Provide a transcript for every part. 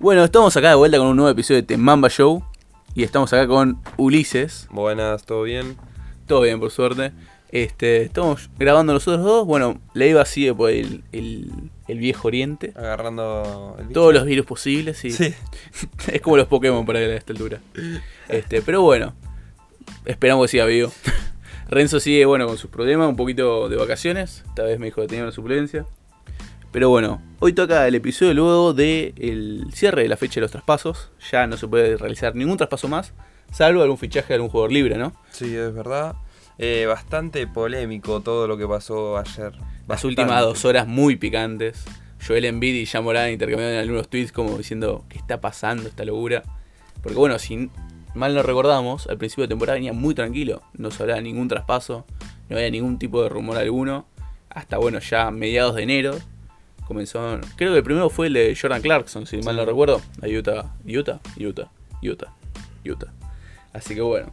Bueno, estamos acá de vuelta con un nuevo episodio de The Mamba Show. Y estamos acá con Ulises. Buenas, ¿todo bien? Todo bien, por suerte. Este, estamos grabando nosotros dos. Bueno, Leiva sigue por el, el, el viejo oriente. Agarrando el. Todos los virus posibles. Sí. Sí. es como los Pokémon para él a esta altura. Este, pero bueno, esperamos que siga vivo. Renzo sigue, bueno, con sus problemas, un poquito de vacaciones. Esta vez me dijo que tenía una suplencia. Pero bueno, hoy toca el episodio luego del cierre de la fecha de los traspasos. Ya no se puede realizar ningún traspaso más, salvo algún fichaje de algún jugador libre, ¿no? Sí, es verdad. Eh, bastante polémico todo lo que pasó ayer. Las últimas dos horas muy picantes. Joel Embiid y Yamorán intercambiaron algunos tweets como diciendo ¿Qué está pasando esta locura? Porque bueno, si mal no recordamos, al principio de temporada venía muy tranquilo. No se hablaba de ningún traspaso, no había ningún tipo de rumor alguno. Hasta bueno, ya mediados de enero comenzó. Creo que el primero fue el de Jordan Clarkson, si mal no Sí. recuerdo. A Utah, Utah, Utah, Utah, Utah. Así que bueno.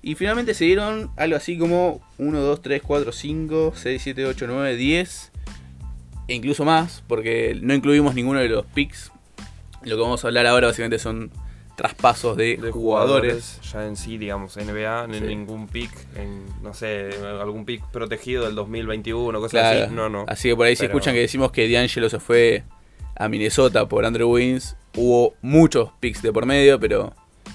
Y finalmente se dieron algo así como 1, 2, 3, 4, 5, 6, 7, 8, 9, 10. E incluso más, porque no incluimos ninguno de los picks. Lo que vamos a hablar ahora básicamente son traspasos de, de jugadores. Ya en sí, digamos, NBA, Sí. ningún pick, en, no sé, algún pick protegido del 2021, cosas Claro. así. No, no. Así que por ahí si Pero- escuchan que decimos que D'Angelo se fue a Minnesota por Andrew Wiggins, hubo muchos picks de por medio, pero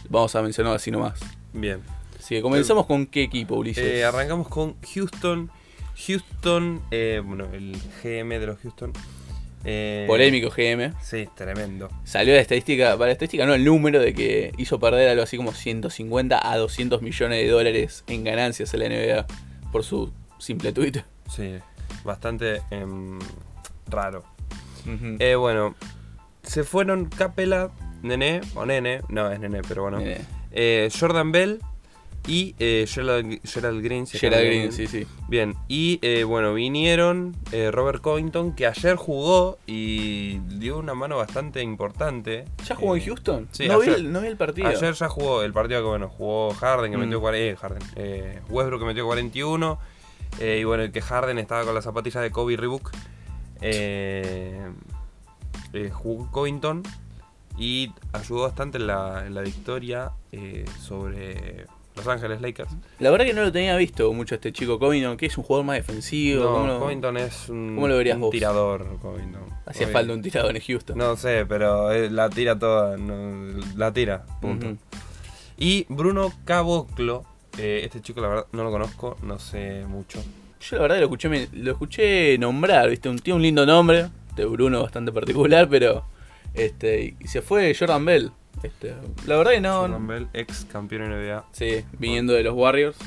vamos a mencionar así nomás. Bien. Así que comenzamos con qué equipo, Ulises. Eh, arrancamos con Houston. Houston, eh, bueno, el GM de los Houston. Eh, Polémico GM. Sí, tremendo. Salió la estadística, para la estadística no el número de que hizo perder algo así como 150 a 200 millones de dólares en ganancias a la NBA por su simple tweet. Sí, bastante em, raro. Eh, bueno, se fueron Capela, Nene, o Nene, no es Nene, pero bueno. Eh, Jordan Bell y eh, Gerald, Gerald Green. se Gerald Green, bien. sí, sí. Bien, y eh, bueno, vinieron eh, Robert Covington, que ayer jugó y dio una mano bastante importante. ¿Ya jugó Eh, en Houston? sí, no, vi ayer. el, no vi el partido. Ayer ya jugó el partido que bueno, jugó Harden, que Mm. metió 40, eh, Harden, eh, Westbrook que metió 41. eh, y bueno, el que Harden estaba con las zapatillas de Kobe Reebok. Eh, eh, jugó Covington y ayudó bastante en la, en la victoria eh, sobre Los Ángeles Lakers. La verdad que no lo tenía visto mucho este chico Covington, que es un jugador más defensivo. ¿cómo No, lo- Covington es un, cómo lo verías un vos? tirador. Covington. Hacía falta un tirador en Houston. No sé, pero eh, la tira toda. no, la tira, punto. Y Bruno Caboclo, eh, este chico la verdad no lo conozco, no sé mucho. Yo la verdad lo escuché, me- lo escuché nombrar, ¿viste? Un, tiene un lindo nombre, de Bruno bastante particular, pero este y se fue Jordan Bell. Este, la verdad que no, Jordan Bell, ex campeón NBA. sí, viniendo de los Warriors.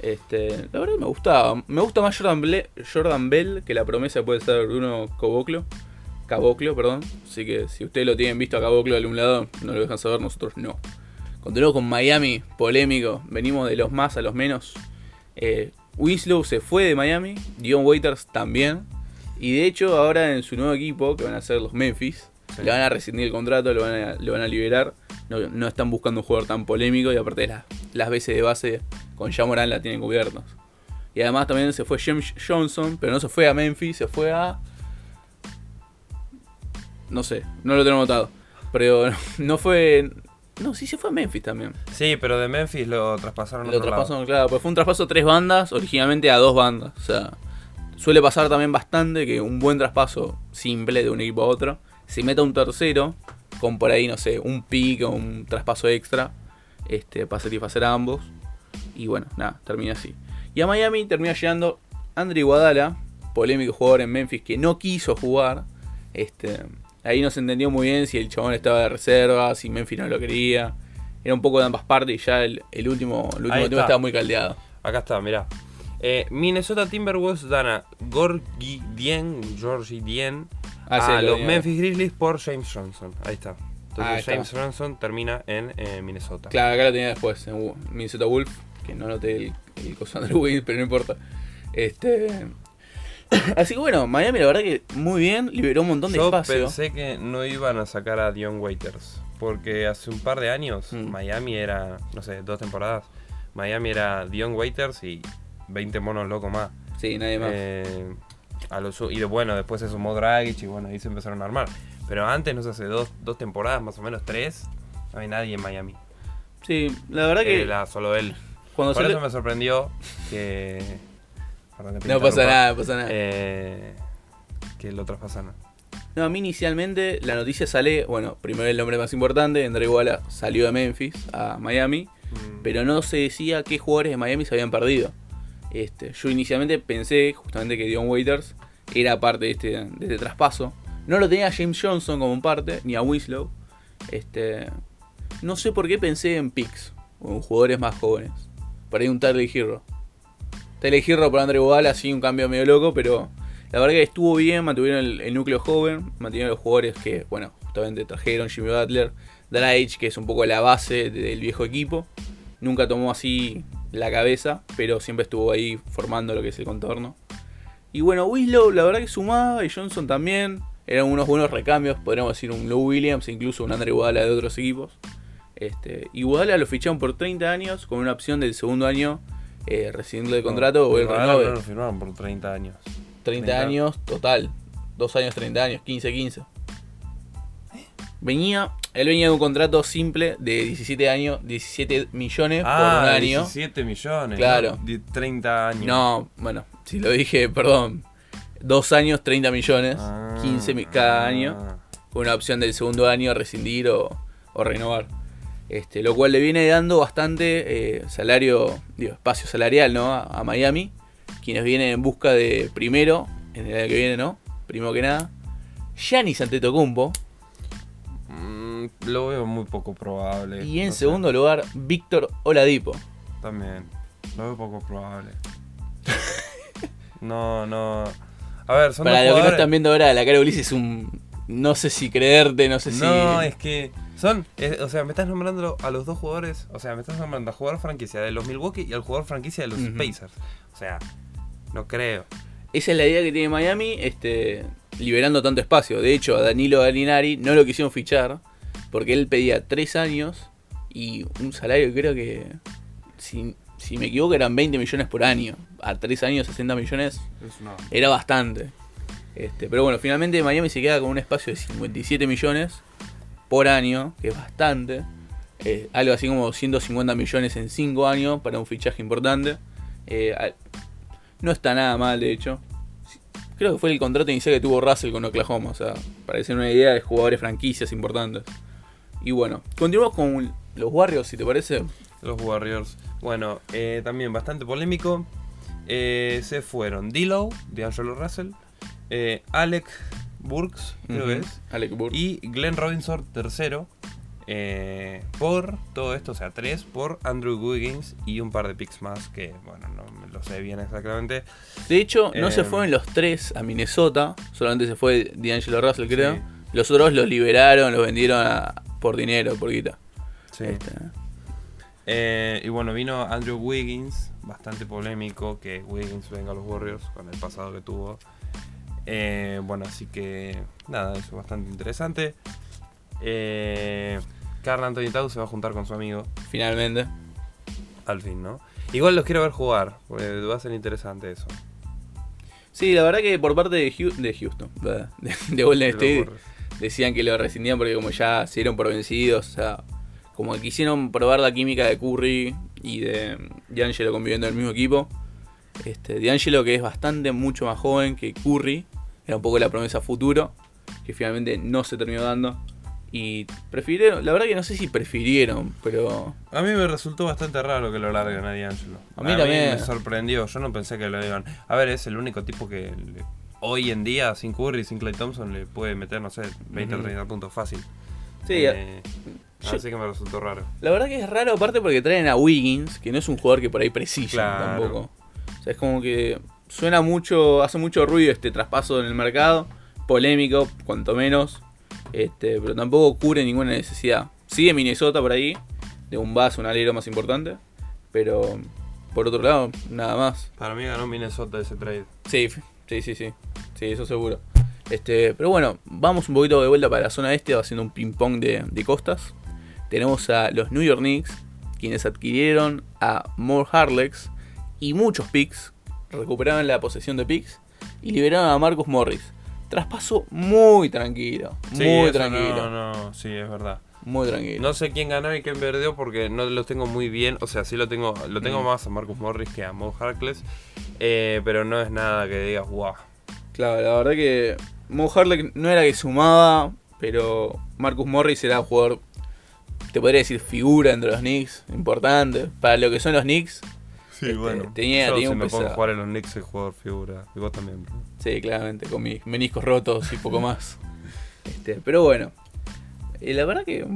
Este, la verdad que me gustaba. Me gusta más Jordan, Ble- Jordan Bell que la promesa puede ser Bruno Caboclo. Caboclo, perdón. Así que si ustedes lo tienen visto a Caboclo de algún lado, no lo dejan saber, nosotros no. Continuamos con Miami, polémico. Venimos de los más a los menos. Eh, Winslow se fue de Miami, Dion Waiters también. Y de hecho, ahora en su nuevo equipo, que van a ser los Memphis, Sí. le van a rescindir el contrato, lo van a, lo van a liberar. No, no están buscando un jugador tan polémico y aparte las, las veces de base con Jamoran la tienen cubiertas. Y además también se fue James Johnson, pero no se fue a Memphis, se fue a. No sé, no lo tengo notado. Pero no fue. No, sí se fue a Memphis también. Sí, pero de Memphis lo traspasaron Lo otro lado. traspasaron, claro, pues fue un traspaso a tres bandas, originalmente a dos bandas. O sea, suele pasar también bastante que un buen traspaso simple de un equipo a otro se meta un tercero con por ahí, no sé, un pick o un traspaso extra este, para satisfacer a ambos. Y bueno, nada, termina así. Y a Miami termina llegando Andre Iguadala, polémico jugador en Memphis que no quiso jugar. Este, ahí no se entendió muy bien si el chabón estaba de reserva, si Memphis no lo quería. Era un poco de ambas partes y ya el, el último, el último está. estaba muy caldeado. Acá está, mirá. Eh, Minnesota Timberwolves dan a Gorgie Dien, Georgie Dien, Ah, sí, a lo los. Memphis Grizzlies por James Johnson. Ahí está. Entonces está. James Johnson termina en eh, Minnesota. Claro, acá lo tenía después, en Minnesota Wolf, que no noté el, el coso Andrew Wiggins, pero no importa. Este. Así que bueno, Miami la verdad que muy bien, liberó un montón de Yo espacio. pensé que no iban a sacar a Dion Waiters. Porque hace un par de años Mm. Miami era, no sé, dos temporadas. Miami era Dion Waiters y 20 monos locos más. Sí, nadie más. Eh, a y bueno, después se sumó Dragic y bueno, ahí se empezaron a armar. Pero antes, no sé, hace dos, dos temporadas, más o menos tres, no hay nadie en Miami. Sí, la verdad que Era solo él. cuando Por eso me sorprendió que. Perdón que te No pasa nada, no pasa nada. Eh, que lo traspasaron. No, a mí inicialmente la noticia sale, bueno, primero el nombre más importante, André Iguala salió de Memphis a Miami, Mm. pero no se decía qué jugadores de Miami se habían perdido. Este, yo inicialmente pensé justamente que Dion Waiters era parte de este, de este traspaso. No lo tenía a James Johnson como parte, ni a Winslow. Este, no sé por qué pensé en picks, o en jugadores más jóvenes. Por ahí un Tyler Hero. Tyler Hero por André Iguala, así un cambio medio loco, pero la verdad que estuvo bien, mantuvieron el, núcleo joven, mantuvieron los jugadores que, bueno, justamente trajeron Jimmy Butler, Dragic, que es un poco la base del viejo equipo. Nunca tomó así la cabeza, pero siempre estuvo ahí formando lo que es el contorno. Y bueno, Winslow la verdad que sumaba y Johnson también. Eran unos buenos recambios, podríamos decir un Lou Williams, incluso un Andre Iguala de otros equipos. Este, Iguala lo ficharon por 30 años con una opción del segundo año eh, rescindiendo el contrato o el renove. no lo firmaron por 30 años. 30 30. años total. Dos años, 30 años, 15, 15. Venía, él venía de un contrato simple de 17 años, 17 millones por un Ah, año. 17 millones. Claro. De 30 años. No, bueno, si lo dije, perdón. Dos años, 30 millones, Ah, 15 mi- cada año, con una opción del segundo año rescindir o, o renovar. Este, lo cual le viene dando bastante eh, salario, digo, espacio salarial ¿no? a, a Miami, quienes vienen en busca de primero, en el año que viene, ¿no? Primero que nada, Giannis Antetokounmpo lo veo muy poco probable. y en no sé. segundo lugar Víctor Oladipo. También. Lo veo poco probable. no, no. A ver, son Para los que no están viendo ahora, la cara de Ulises es un... No sé si creerte, no sé si... No, es que son, es- o sea, me estás nombrando a los dos jugadores, o sea, me estás nombrando al jugador franquicia de los Milwaukee y al jugador franquicia de los Ujú. Pacers. O sea, no creo. Esa es la idea que tiene Miami, este, liberando tanto espacio. De hecho, a Danilo Gallinari no lo quisieron fichar porque él pedía 3 años y un salario creo que, si, si me equivoco, eran 20 millones por año. A 3 años, 60 millones era bastante. Este, pero bueno, finalmente Miami se queda con un espacio de 57 millones por año, que es bastante. Eh, algo así como 150 millones en 5 años para un fichaje importante. Eh, no está nada mal, de hecho. Creo que fue el contrato inicial que tuvo Russell con Oklahoma. O sea, para que una idea de jugadores franquicias importantes. Y bueno, continuamos con los Warriors, si te parece. Los Warriors. Bueno, eh, también bastante polémico. Eh, se fueron D'Lo, D'Angelo Russell, eh, Alec Burks, creo que Ujú. es, Alec Burks. y Glenn Robinson tercero. eh, por todo esto, o sea, tres por Andrew Wiggins y un par de picks más que, bueno, no lo sé bien exactamente. De hecho, no se fueron los tres a Minnesota. Solamente se fue D'Angelo Russell, creo. Sí. Los otros los liberaron, los vendieron a- por dinero, por guita. Sí. Este, Eh, y bueno, vino Andrew Wiggins, bastante polémico que Wiggins venga a los Warriors con el pasado que tuvo. Eh, bueno, así que nada, eso es bastante interesante. Eh, Carl Anthony Towns se va a juntar con su amigo, finalmente. al fin, ¿no? Igual los quiero ver jugar, porque va a ser interesante eso. Sí, la verdad que por parte de, Houston, de, de Golden State, Warriors. Decían que lo rescindían porque como ya se dieron por vencidos, o sea, como que quisieron probar la química de Curry y de D'Angelo conviviendo en el mismo equipo. Este, D'Angelo que es bastante mucho más joven que Curry, era un poco la promesa futuro, que finalmente no se terminó dando. Y prefirieron, la verdad que no sé si prefirieron, pero A mí me resultó bastante raro que lo larguen a D'Angelo. A mí también. me sorprendió, yo no pensé que lo iban. A ver, es el único tipo que le- hoy en día, sin Curry, sin Clay Thompson, le puede meter, no sé, 20 o Ujú. 30 puntos fácil. sí, Eh, yo- así que me resultó raro. La verdad que es raro aparte porque traen a Wiggins, que no es un jugador que por ahí precisa Claro. tampoco. O sea, es como que suena mucho, hace mucho ruido este traspaso en el mercado, polémico, cuanto menos, este, pero tampoco cubre ninguna necesidad. Sigue Minnesota por ahí, de un base, un alero más importante, pero por otro lado, nada más. Para mí ganó Minnesota ese trade. Sí, sí, sí, sí, sí, eso seguro. Este, pero bueno, vamos un poquito de vuelta para la zona este, haciendo un ping-pong de, de costas. Tenemos a los New York Knicks, quienes adquirieron a More Harlex y muchos picks, recuperaron la posesión de picks y liberaron a Marcus Morris. traspaso muy tranquilo. Sí, muy tranquilo. No, no, sí, es verdad. Muy tranquilo. No sé quién ganó y quién perdió porque no los tengo muy bien. O sea, sí lo tengo lo tengo Mm. más a Marcus Morris que a Mo Harkless. eh, pero no es nada que digas, wow. Claro, la verdad que Mo Harley no era que sumaba, pero Marcus Morris era un jugador, te podría decir, figura entre los Knicks, importante. Para lo que son los Knicks, Sí, Este, tenía- Yo tenía si un me pongo a jugar en los Knicks soy jugador figura. Y vos también. sí, claramente, con mis meniscos rotos y poco más. Este, pero bueno, eh, la verdad que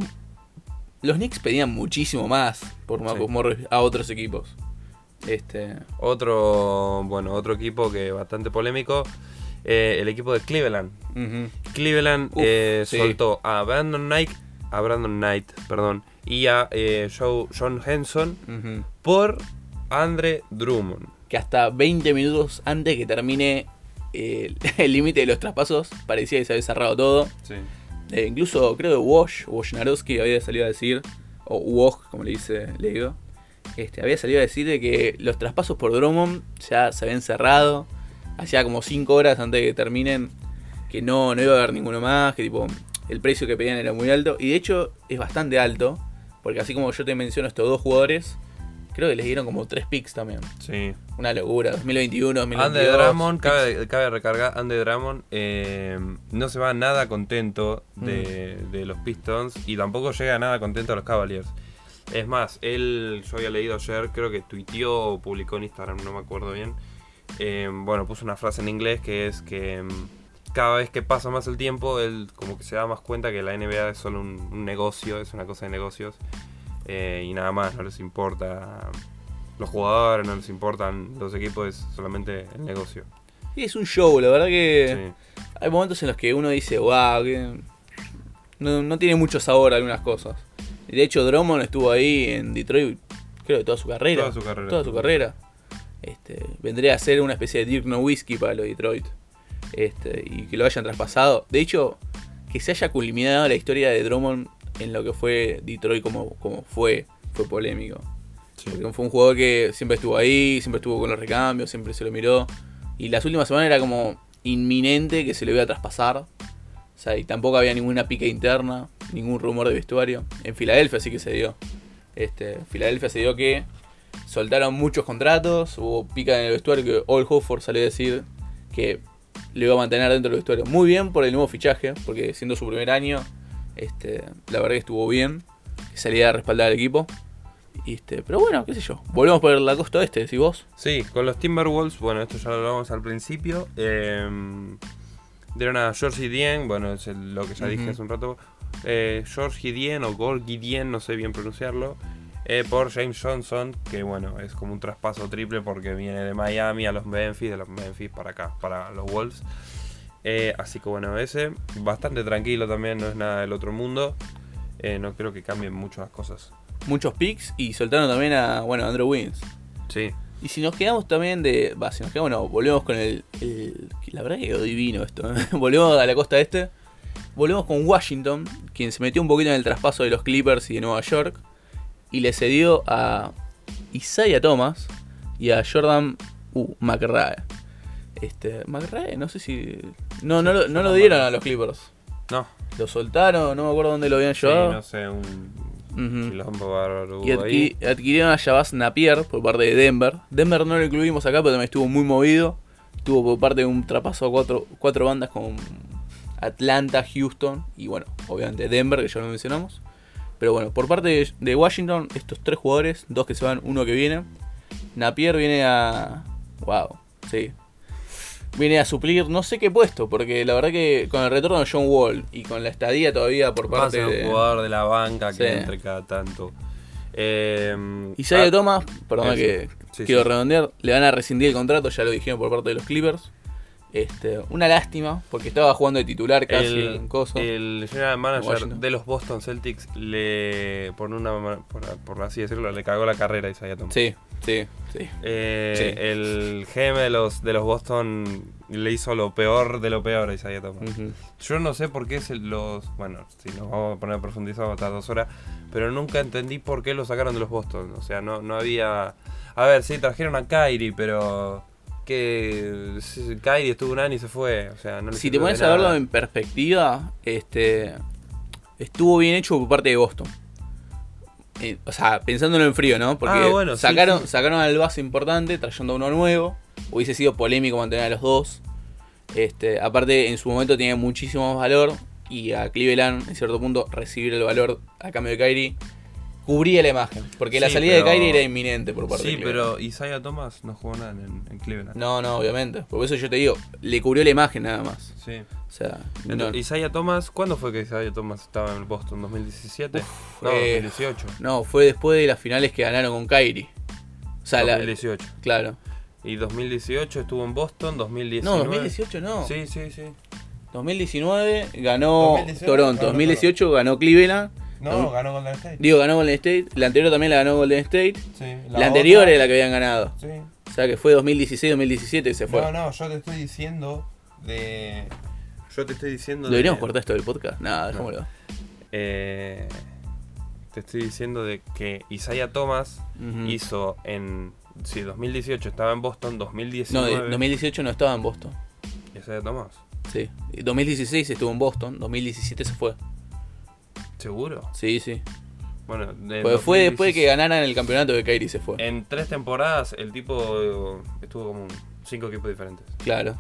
los Knicks pedían muchísimo más por Marcus Sí. Morris a otros equipos. Este, Otro, bueno, otro equipo que bastante polémico. eh, el equipo de Cleveland. Cleveland Uf, eh, sí. soltó a Brandon Knight, a Brandon Knight, perdón, y a eh, Joe- John Henson por Andre Drummond. que hasta 20 minutos antes que termine eh, el límite de los traspasos parecía que se había cerrado todo. Sí. Eh, incluso creo que Wash, Wojnarowski había salido a decir, o Woj, como le dice Leo, este, había salido a decir de que los traspasos por Drummond ya se habían cerrado. Hacía como 5 horas antes de que terminen, que no, no iba a haber ninguno más, que tipo el precio que pedían era muy alto. Y de hecho es bastante alto, porque así como yo te menciono estos dos jugadores, creo que les dieron como 3 picks también. Sí. Una locura, 2021, 2022. Andy Drummond, cabe, cabe recargar, Andy Drummond eh, no se va nada contento de, Mm. de los Pistons y tampoco llega nada contento a los Cavaliers. Es más, él, yo había leído ayer, creo que tuiteó o publicó en Instagram, no me acuerdo bien. eh, bueno, puso una frase en inglés que es que mm, cada vez que pasa más el tiempo, él como que se da más cuenta que la NBA es solo un, un negocio, es una cosa de negocios. Eh, y nada más, no les importa los jugadores, no les importan los equipos, es solamente el negocio. Y es un show, la verdad que Sí. hay momentos en los que uno dice, wow, que no, no tiene mucho sabor algunas cosas. De hecho, Drummond estuvo ahí en Detroit, creo que toda su carrera. Toda su carrera. Toda su carrera. Este, vendría a ser una especie de Dirk Nowitzki para los Detroit. Este, y que lo hayan traspasado. De hecho, que se haya culminado la historia de Drummond en lo que fue Detroit como, como fue, fue polémico. Sí. Porque fue un jugador que siempre estuvo ahí, siempre estuvo con los recambios, siempre se lo miró. Y las últimas semanas era como inminente que se le iba a traspasar. O sea, y tampoco había ninguna pica interna, ningún rumor de vestuario. En Filadelfia sí que se dio. Este, en Filadelfia se dio que soltaron muchos contratos, hubo pica en el vestuario que Old Hofford salió a decir que le iba a mantener dentro del vestuario. Muy bien por el nuevo fichaje, porque siendo su primer año, este, la verdad que estuvo bien, que salía a respaldar al equipo. Este, pero bueno, qué sé yo. Volvemos por la costa oeste, decís vos. Sí, con los Timberwolves, bueno, esto ya lo hablamos al principio. eh, dieron a George Gideon, bueno, es el- lo que ya dije hace un rato. eh, George Gideon o Gord Gideon, no sé bien pronunciarlo. eh, por James Johnson, que bueno, es como un traspaso triple porque viene de Miami a los Memphis, de los Memphis para acá, para los Wolves. Eh, así que bueno, ese bastante tranquilo también, no es nada del otro mundo. Eh, no creo que cambien mucho las cosas. Muchos picks y soltaron también a, bueno, Andrew Wiggins. Sí, Y si nos quedamos también de. Va, si nos quedamos, no, volvemos con el. el- la verdad que quedó divino esto. ¿eh? volvemos a la costa este. Volvemos con Washington, quien se metió un poquito en el traspaso de los Clippers y de Nueva York. Y le cedió a Isaiah Thomas y a Jordan uh, McRae. Este, McRae, no sé si. No, no, lo- no lo dieron a los Clippers. no, Lo soltaron, no me acuerdo dónde lo habían sí, llevado. no sé, un quilombo bárbaro Y ahí. adquirieron a Jabaz Napier por parte de Denver. Denver no lo incluimos acá, pero también estuvo muy movido. Estuvo por parte de un trapaso a cuatro, cuatro bandas con Atlanta, Houston y bueno, obviamente Denver, que ya lo mencionamos. Pero bueno, por parte de, de Washington, estos tres jugadores, dos que se van, uno que viene. Napier viene a... Wow, sí. Viene a suplir no sé qué puesto, porque la verdad que con el retorno de John Wall y con la estadía todavía por Va a parte ser un de... jugador de la banca que Sí. entre cada tanto. Eh, Isaiah ah, Thomas, perdón que Sí, quiero sí. redondear, le van a rescindir el contrato, ya lo dijeron por parte de los Clippers. Este, una lástima, porque estaba jugando de titular casi el, en coso. el general manager de los Boston Celtics le, por una por, por así decirlo, le cagó la carrera a Isaiah Thomas. Sí, sí, sí. Eh, Sí. El GM de los, de los Boston le hizo lo peor de lo peor a Isaiah Thomas. Yo no sé por qué se los. Bueno, si nos vamos a poner a profundizar vamos a estar dos horas. Pero nunca entendí por qué lo sacaron de los Boston. O sea, no, no había. A ver, sí, trajeron a Kyrie, pero. Que Kyrie estuvo un año y se fue. O sea, no Si te pones a verlo en perspectiva, este estuvo bien hecho por parte de Boston. Eh, o sea, pensándolo en frío, ¿no? Porque Ah, bueno, sacaron, sí. sacaron al base importante, trayendo uno nuevo. Hubiese sido polémico mantener a los dos. Este, aparte, en su momento tenía muchísimo más valor. Y a Cleveland, en cierto punto, recibir el valor a cambio de Kyrie cubría la imagen. Porque la salida pero- de Kyrie era inminente por parte de Sí, pero Isaiah Thomas no jugó nada en, en Cleveland. No, no, obviamente. Por eso yo te digo, le cubrió la imagen nada más. Sí. O sea, no- Entonces, Isaiah Thomas, ¿cuándo fue que Isaiah Thomas estaba en el Boston? ¿2017? no, eh, 2018. No, fue después de las finales que ganaron con Kyrie. O sea, la- 2018. claro. Y 2018 estuvo en Boston, 2019. No, 2018 no. Sí, sí, sí. 2019 ganó 2018 Toronto. ganó 2018 ganó Cleveland. No, ganó Golden State. Digo, ganó Golden State. La anterior también la ganó Golden State. Sí, La, anterior otra- era la que habían ganado. Sí. O sea, que fue 2016-2017 y se fue. No, no, yo te estoy diciendo de. Yo te estoy diciendo ¿Deberíamos de. cortar esto del podcast? Nada, dejémoslo. Eh, te estoy diciendo de que Isaiah Thomas hizo en. Sí, 2018 estaba en Boston, No, 2019. de- 2018 no estaba en Boston. Isaiah Thomas. Sí. Y 2016 estuvo en Boston. 2017 se fue. ¿Seguro? Sí, sí. Bueno, de Pues fue después de que 2016 ganaran el campeonato de Kyrie se fue. En tres temporadas el tipo estuvo como cinco equipos diferentes. Claro.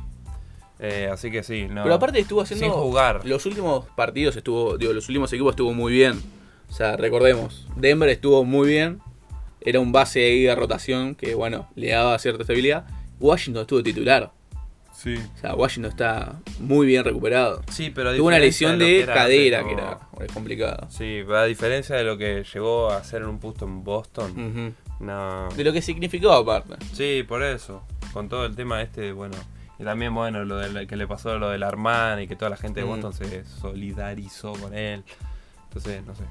Eh, así que sí, no. Pero aparte estuvo haciendo. Sin jugar. Los últimos partidos estuvo. Digo, los últimos equipos estuvo muy bien. O sea, recordemos. Denver estuvo muy bien. Era un base ahí de rotación que, bueno, le daba cierta estabilidad. Washington estuvo titular. Sí. O sea, Washington está muy bien recuperado. Sí, pero a Tuvo una diferencia lesión de, que era cadera que era es complicado. Sí, pero a diferencia de lo que llegó a hacer en un puesto en Boston, no. De lo que significó aparte. Sí, por eso. Con todo el tema este, bueno. Y también, bueno, lo de que le pasó lo del Armani y que toda la gente de Mm. Boston se solidarizó con él. Entonces, no sé.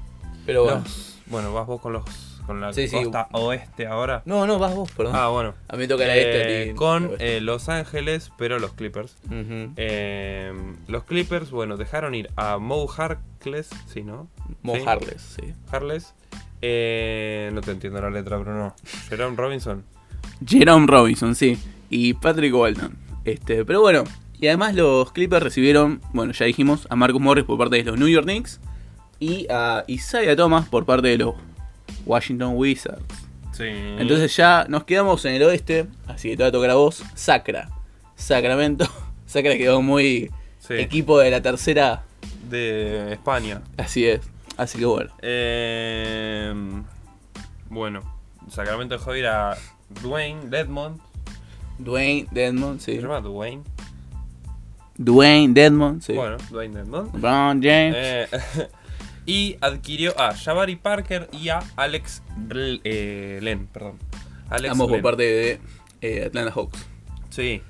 Pero bueno. Bueno, vas vos con los con la Sí, sí. costa oeste ahora. No, no, vas vos, perdón. Ah, bueno. A mí me toca la Eh, este. a ti. con eh, Los Ángeles, pero los Clippers. Eh, los Clippers, bueno, dejaron ir a Mo Harkless, sí, ¿no? Sí. Mojarles, sí. Harless. Eh, no te entiendo la letra, pero no. Jerome Robinson. Jerome Robinson, sí. Y Patrick Walton. Este, pero bueno. Y además los Clippers recibieron, bueno, ya dijimos, a Marcus Morris por parte de los New York Knicks. Y a Isaiah Thomas por parte de los Washington Wizards. Sí. Entonces ya nos quedamos en el oeste. Así que te va a tocar a vos. Sacra. Sacramento. Sacra quedó muy Sí, equipo de la tercera. de España. Así es. Así que bueno. Eh, bueno, Sacramento dejó ir a Dwayne Dedmond. Dwayne Dedmond, sí. ¿Se llama Dwayne? Dwayne Dedmond, sí. Bueno, Dwayne Dedmond. LeBron James. Eh, y adquirió a Jabari Parker y a Alex L- eh, Len, perdón. Alex ambos por parte de eh, Atlanta Hawks. Sí.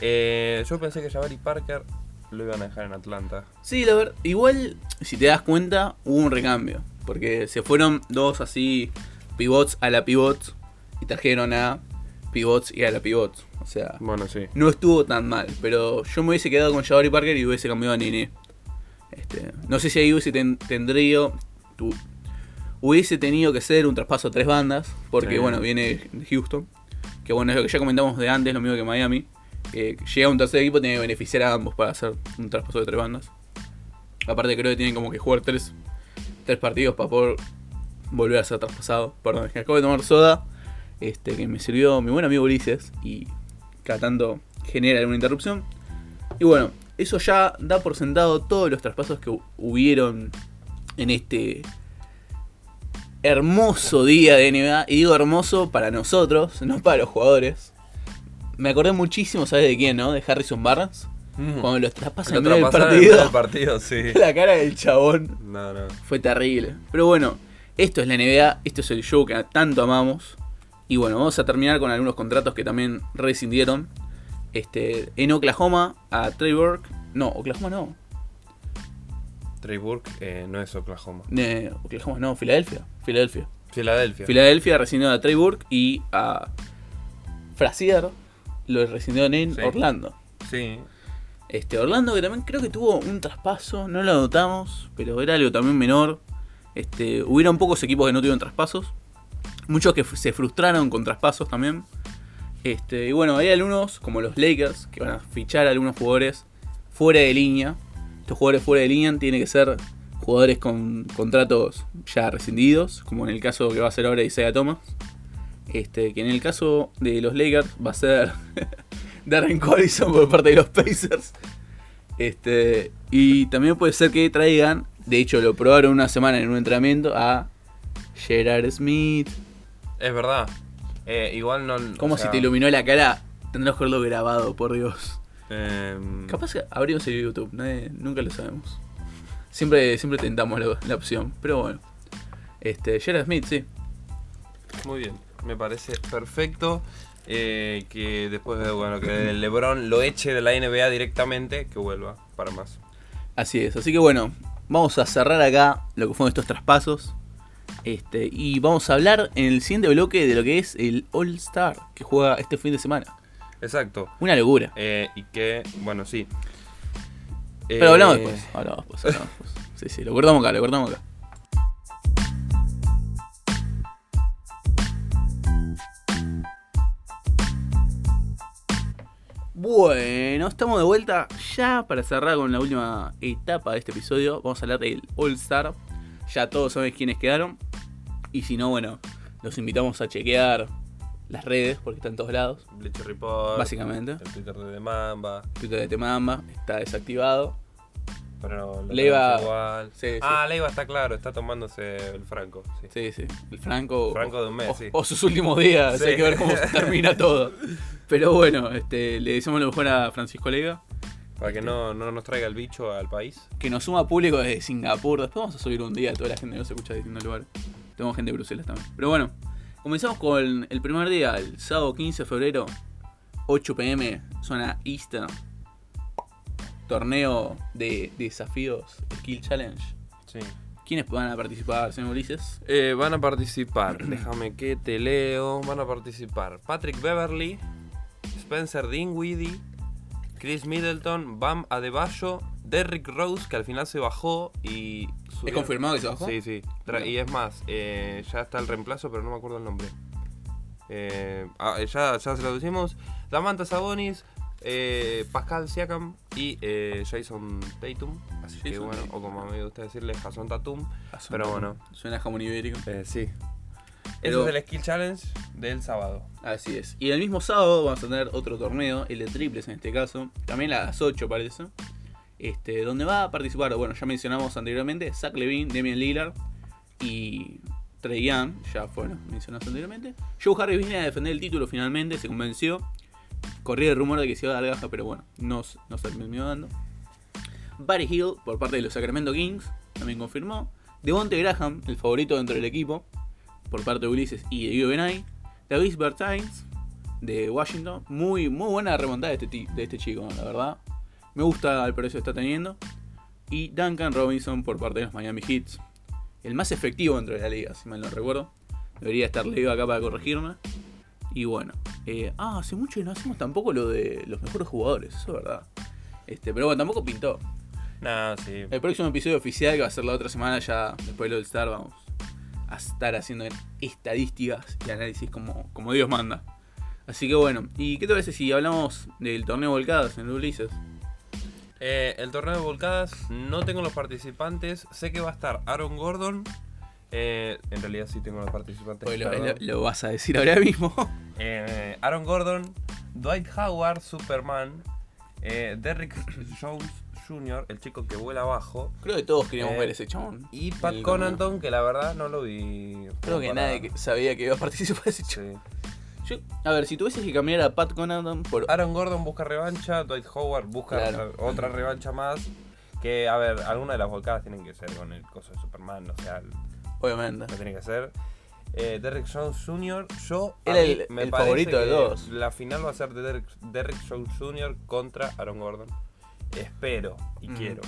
Eh, yo pensé que Jabari Parker lo iban a dejar en Atlanta. Sí, la verdad, igual, si te das cuenta, hubo un recambio. Porque se fueron dos así pivots a la pivots y trajeron a pivots y a la pivots. O sea, Bueno, sí. no estuvo tan mal. Pero yo me hubiese quedado con Jabari Parker y hubiese cambiado a Nene. Este, no sé si ahí hubiese ten- tendría. tu- hubiese tenido que ser un traspaso a tres bandas. Porque Sí. bueno, viene de Houston. Que bueno, es lo que ya comentamos de antes, lo mismo que Miami. Llega un tercer equipo, tiene que beneficiar a ambos para hacer un traspaso de tres bandas. Aparte creo que tienen como que jugar tres, tres partidos para poder volver a ser traspasado. Perdón, es que acabo de tomar soda. Este, que me sirvió mi buen amigo Ulises. Y cada tanto genera alguna interrupción. Y bueno, eso ya da por sentado todos los traspasos que hu- hubieron en este hermoso día de NBA. Y digo hermoso para nosotros, no para los jugadores. Me acordé muchísimo, ¿sabes de quién, no? De Harrison Barnes. Cuando los traspasan Lo en del partido. partido, sí. La cara del chabón No, no. fue terrible. Pero bueno, esto es la NBA, esto es el show que tanto amamos. Y bueno, vamos a terminar con algunos contratos que también rescindieron. Este, en Oklahoma a Trey Burke. No, Oklahoma no. Trey Burke eh, no es Oklahoma. Ne- Oklahoma no, Filadelfia. Filadelfia. Filadelfia. Filadelfia rescindió a Trey Burke y a Frazier lo rescindieron en Sí. Orlando. sí. Este, Orlando que también creo que tuvo un traspaso, no lo notamos, pero era algo también menor. Este, hubieron pocos equipos que no tuvieron traspasos. Muchos que se frustraron con traspasos también. Este, y bueno, hay algunos, como los Lakers, que van a fichar a algunos jugadores fuera de línea. Estos jugadores fuera de línea tienen que ser jugadores con contratos ya rescindidos, como en el caso que va a ser ahora Isaiah Thomas. Este, que en el caso de los Lakers va a ser Darren Collison por parte de los Pacers. Este, y también puede ser que traigan, de hecho lo probaron una semana en un entrenamiento, a Gerard Smith. Es verdad. Eh, igual no. Como o si sea, te iluminó la cara, tendrás que verlo grabado, por Dios. em, Capaz que abrimos el YouTube, nadie- nunca lo sabemos. Siempre, siempre tentamos la, la opción, pero bueno. Este, Gerard Smith, sí. Muy bien, me parece perfecto. eh, que después de bueno, que el LeBron lo eche de la NBA directamente, que vuelva para más. Así es, así que bueno, vamos a cerrar acá lo que fueron estos traspasos. Este, y vamos a hablar en el siguiente bloque de lo que es el All Star que juega este fin de semana. Exacto. Una locura. Eh, y que, bueno, sí. Pero Eh, hablamos después. Hablamos después, hablamos después. Sí, sí, lo cortamos acá, lo cortamos acá. Bueno, estamos de vuelta ya para cerrar con la última etapa de este episodio. Vamos a hablar del All Star. Ya todos saben quiénes quedaron. Y si no, bueno, los invitamos a chequear las redes porque están en todos lados. Bleacher Report. Básicamente. El Twitter de The Mamba. Twitter de Temamba está desactivado. Pero lo Leiva- igual. Sí, sí. Ah, Leiva está claro, está tomándose el Franco. Sí. Sí, sí. El Franco. Franco de un mes, o, sí. o sus últimos días. Hay que ver cómo se termina todo. Pero bueno, este, le decimos lo mejor a Francisco Lega. Para que no, no nos traiga el bicho al país. Que nos suma público desde Singapur. Después vamos a subir un día a toda la gente que nos escucha de distintos lugares. Tenemos gente de Bruselas también. Pero bueno, comenzamos con el primer día, el sábado 15 de febrero, 8 pm, zona Eastern. Torneo de desafíos Skill Challenge. Sí. ¿Quiénes van a participar, señor Ulises? Eh, van a participar, déjame que te leo. Van a participar Patrick Beverly, Spencer Dinwiddie, Chris Middleton, Bam Adebayo, Derrick Rose, que al final se bajó y. ¿Es confirmado que se bajó? Sí, sí. Tra- y es más, eh, ya está el reemplazo, pero no me acuerdo el nombre. Eh, ah, ya, ya se lo decimos. Damanta Sabonis, eh, Pascal Siakam y Jason Tatum. Así que Jason bueno, Tatum. o como me gusta decirle, Jason Tatum. Pasó Pero bueno. Suena jamón ibérico. Sí. Pero- Ese es el Skill Challenge del sábado. Así es. Y el mismo sábado vamos a tener otro torneo, el de triples en este caso. También a las 8 parece. Este, donde va a participar, bueno, ya mencionamos anteriormente, Zach Levine, Damian Lillard y Trey Young, ya fueron mencionados anteriormente. Joe Harris viene a defender el título finalmente, se convenció. Corría el rumor de que se iba a dar gaja, pero bueno, no, no se terminó dando. Barry Hill, por parte de los Sacramento Kings, también confirmó. Devonte Graham, el favorito dentro del equipo, por parte de Ulises y de UBNI. Davis Bertines, de Washington. Muy, muy buena remontada de este, de este chico, la verdad. Me gusta el precio que está teniendo. Y Duncan Robinson por parte de los Miami Heat. El más efectivo dentro de la liga, si mal no recuerdo. Debería estar Leo acá para corregirme. Y bueno. eh, ah, hace mucho que no hacemos tampoco lo de los mejores jugadores, eso es verdad. Este, pero bueno, tampoco pintó. No, sí. El próximo episodio oficial, que va a ser la otra semana, ya después del All-Star, vamos a estar haciendo estadísticas y análisis como, como Dios manda. Así que bueno, ¿y qué te parece si hablamos del torneo Volcadas en el Ulises? Eh, el torneo de volcadas, no tengo los participantes. Sé que va a estar Aaron Gordon. Eh, en realidad sí tengo los participantes. Lo, perdón. lo- lo vas a decir ahora mismo. Eh, Aaron Gordon, Dwight Howard, Superman, Derrick Jones Jr., el chico que vuela abajo, Creo que todos queríamos ver ese chabón. y Pat el Connaughton, que la verdad no lo vi. Creo que nadie sabía que iba a participar ese chabón. Sí. Yo- a ver, si tuvieses que cambiar a Pat Connaughton por... Aaron Gordon busca revancha, Dwight Howard busca Claro. otra, otra revancha más. Que, a ver, alguna de las volcadas tienen que ser con el coso de Superman, o sea, Obviamente. no tiene que ser. Eh, Derrick Jones Jr., yo. Era el- me el parece favorito de todos. La final va a ser de Derrick, Derrick Jones Jr. contra Aaron Gordon. Espero y Mm. quiero.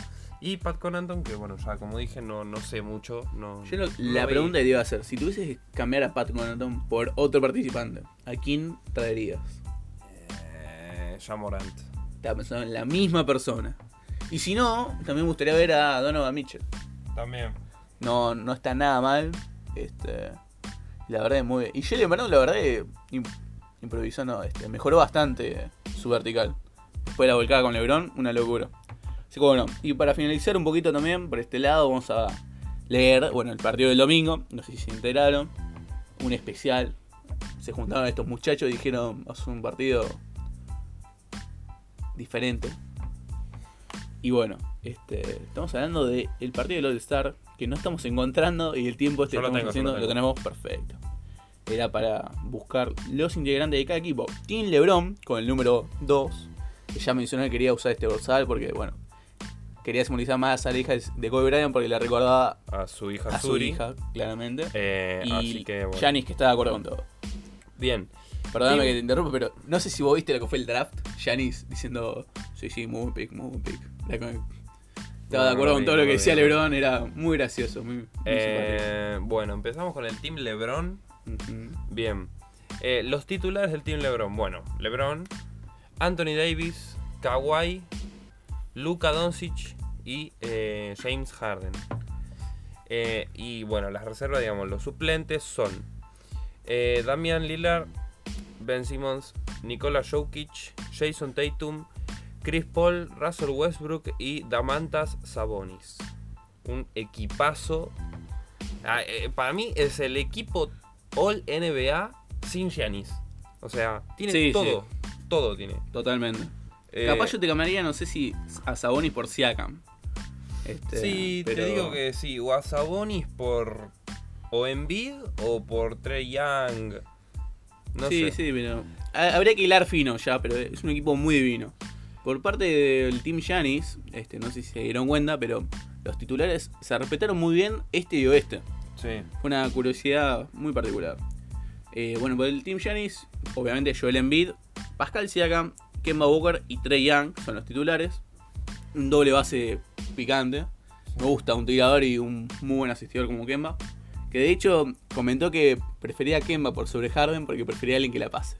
Y Pat Connaughton, que bueno, ya como dije, no, no sé mucho. No, Yo lo- no la vi. pregunta que te iba a hacer, si tuvieses que cambiar a Pat Connaughton por otro participante, ¿a quién traerías? Eh, Ja Morant. Estaba pensando en la misma persona. Y si no, también me gustaría ver a Donovan Mitchell. También. No, no está nada mal. Este, la verdad es muy bien. Y Jalen Brown, la verdad es im- improvisó, no, este, mejoró bastante su vertical. Después de la volcada con Lebron, una locura. Así que bueno, y para finalizar un poquito también, por este lado vamos a leer, bueno, el partido del domingo, no sé si se enteraron, un especial. Se juntaron estos muchachos y dijeron, a un partido diferente. Y bueno, este, estamos hablando del partido del All Star, que no estamos encontrando y el tiempo este lo estamos tengo, haciendo, lo tenemos perfecto. Era para buscar los integrantes de cada equipo. Team LeBron con el número 2, que ya mencioné que quería usar este dorsal porque, bueno, quería simbolizar más a la hija de Kobe Bryant porque le recordaba A su hija a su hija, claramente. Eh, y así que bueno. Giannis que está de acuerdo con todo. Bien. Perdóname Team- que te interrumpa, pero no sé si vos viste lo que fue el draft. Giannis diciendo, sí, sí, muy pick, muy pick. Estaba No, de acuerdo no con todo no lo que decía. LeBron, era muy gracioso, muy, muy Eh, bueno, empezamos con el Team LeBron. Bien. Eh, los titulares del Team LeBron. Bueno, LeBron, Anthony Davis, Kawhi, Luka Doncic y eh, James Harden. Eh, y bueno, las reservas, digamos, los suplentes son eh, Damian Lillard, Ben Simmons, Nikola Jokic, Jason Tatum, Chris Paul, Russell Westbrook y Damantas Sabonis. Un equipazo. Ah, eh, para mí es el equipo All NBA sin Giannis. O sea, tiene Sí, todo. Todo tiene. Totalmente. Eh, Capaz yo te cambiaría, no sé si a Sabonis por Siakam. Este, Sí, te digo que sí. O a Sabonis por. O Embiid o por Trey Young. No sí, sé. sí, pero. ha- Habría que hilar fino ya, pero es un equipo muy divino. Por parte del Team Giannis, este, no sé si se dieron cuenta, pero los titulares se respetaron muy bien este y oeste. Sí. Fue una curiosidad muy particular. Eh, bueno, por el Team Giannis, obviamente Joel Embiid, Pascal Siakam, Kemba Walker y Trey Young son los titulares. Un doble base picante. Me gusta un tirador y un muy buen asistidor como Kemba. Que de hecho comentó que prefería a Kemba por sobre Harden porque prefería a alguien que la pase.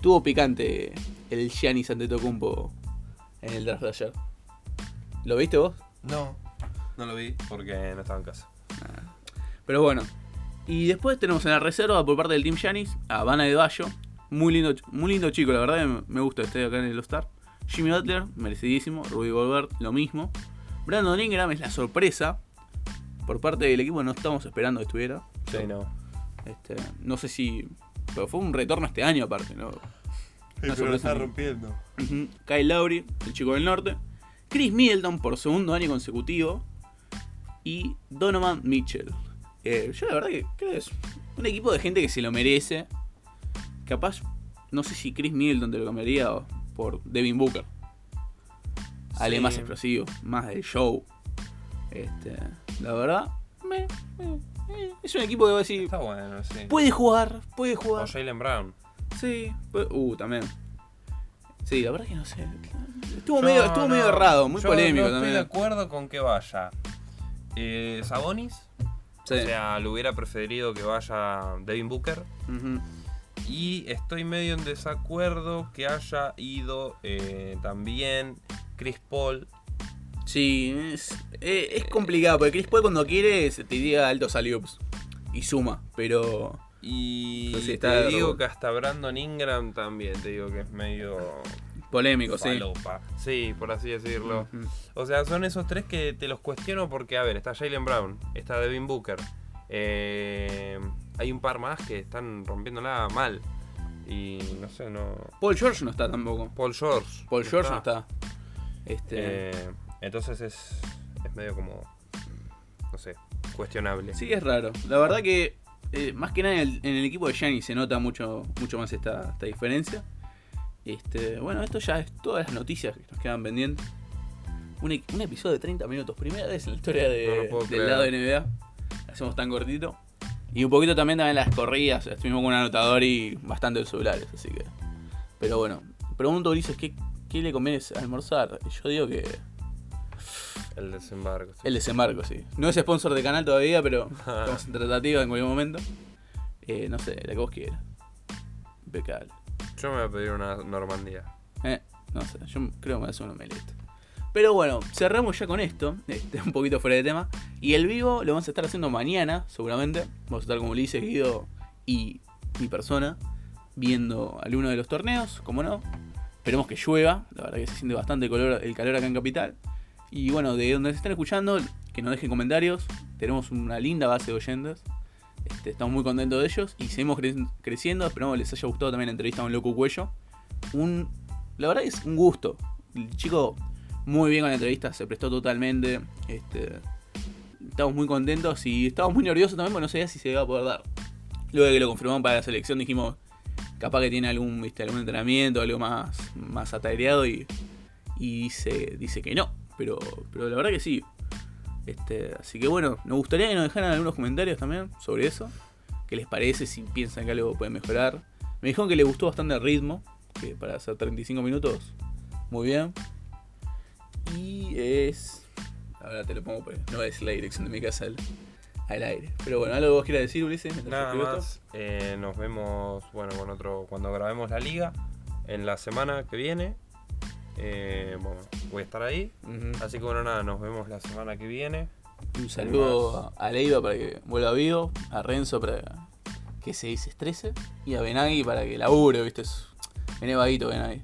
Tuvo picante el Giannis Antetokounmpo en el draft de ayer. ¿Lo viste vos? No, no lo vi porque no estaba en casa. Pero bueno. Y después tenemos en la reserva por parte del Team Giannis a Vanna de Bayo. Muy lindo, muy lindo chico, la verdad me- gusta este acá en el All-Star. Jimmy Butler, merecidísimo. Rudy Gobert, lo mismo. Brandon Ingram es la sorpresa. Por parte del equipo no estamos esperando que estuviera. Sí, no. Este, no sé si. Pero fue un retorno este año aparte, ¿no? Una sorpresa. rompiendo. Ujú. Kyle Lowry, el chico del norte. Chris Middleton por segundo año consecutivo. Y Donovan Mitchell. Eh, yo la verdad que creo que es un equipo de gente que se lo merece. Capaz, no sé si Chris Middleton te lo cambiaría o por Devin Booker. Alguien Sí. más explosivo, más del show. Este, la verdad, me- me- es un equipo que va a decir, Está bueno, sí. puede jugar, puede O jugar. Jalen Brown. Sí, pu- uh, también. Sí, la verdad que no sé. Estuvo Yo medio, estuvo no- medio errado, muy yo polémico no también. Estoy de acuerdo con que vaya eh, Sabonis. Sí. O sea, le hubiera preferido que vaya Devin Booker. Ujú. Y estoy medio en desacuerdo que haya ido eh, también Chris Paul. Sí, es, eh, es complicado, porque Chris Paul cuando quiere se te diga altos alley-oops y suma, pero Y Sí, te digo que hasta Brandon Ingram también, te digo que es medio polémico, sí. falopa. Sí, por así decirlo. O sea, son esos tres que te los cuestiono porque, a ver, está Jalen Brown, está Devin Booker. eh, hay un par más que están rompiéndola mal. Y no sé, no. Paul George no está tampoco. Paul George. Paul George no está. Este, Eh, entonces es, es medio como. No sé, cuestionable. Sí, es raro. La verdad que eh, más que nada en el, en el equipo de Gianni se nota mucho, mucho más esta, esta diferencia. Este, bueno, esto ya es todas las noticias que nos quedan pendientes. Un, e- un episodio de 30 minutos, primera vez en la historia de- No del lado de NBA. Hacemos tan cortito. Y un poquito también también las corridas, estuvimos con un anotador y bastante celulares, así que. Pero bueno, pregunto Ulises, ¿qué, qué le conviene almorzar? Yo digo que El desembarco. sí. el desembarco, sí. No es sponsor de canal todavía, pero estamos en tratativa en cualquier momento. Eh, no sé, la que vos quieras. Impecable. Yo me voy a pedir una Normandía. Eh, no sé, yo creo que me hace un omelette. Pero bueno, cerramos ya con esto. Este, un poquito fuera de tema. Y el vivo lo vamos a estar haciendo mañana, seguramente. Vamos a estar como Ulises, Guido y mi persona. viendo alguno de los torneos, como no. Esperemos que llueva, la verdad que se siente bastante color, el calor acá en Capital. Y bueno, de donde se estén escuchando, que nos dejen comentarios. Tenemos una linda base de oyentes. Este, estamos muy contentos de ellos y seguimos cre- creciendo. Esperamos les haya gustado también la entrevista con Loco Cuello. Un, la verdad es un gusto. El chico muy bien con la entrevista, se prestó totalmente. Este, estamos muy contentos y estamos muy nerviosos también porque no sabía si se iba a poder dar. Luego de que lo confirmamos para la selección dijimos, capaz que tiene algún, ¿viste? algún entrenamiento, algo más, más atareado y, y dice, dice que no. Pero, pero la verdad que sí. Este, así que bueno, nos gustaría que nos dejaran algunos comentarios también sobre eso. ¿Qué les parece? Si piensan que algo puede mejorar. Me dijeron que les gustó bastante el ritmo. Que para hacer 35 minutos, muy bien. Y es. Ahora te lo pongo, pues. No es la dirección de mi casa al, al aire. Pero bueno, algo que vos quieras decir, Ulises. Nada más. eh, nos vemos, bueno, con otro, cuando grabemos la liga, en la semana que viene. Eh, bueno, voy a estar ahí. Así que bueno, nada, nos vemos la semana que viene. Un saludo a Leiva para que vuelva vivo, a Renzo para que se desestrese y a Benagui para que labure, viste. Viene vaguito Benagui.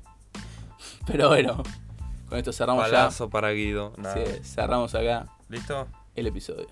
Pero bueno, con esto cerramos Palazo para Guido. ya. Nada. Sí, cerramos acá ¿Listo? el episodio.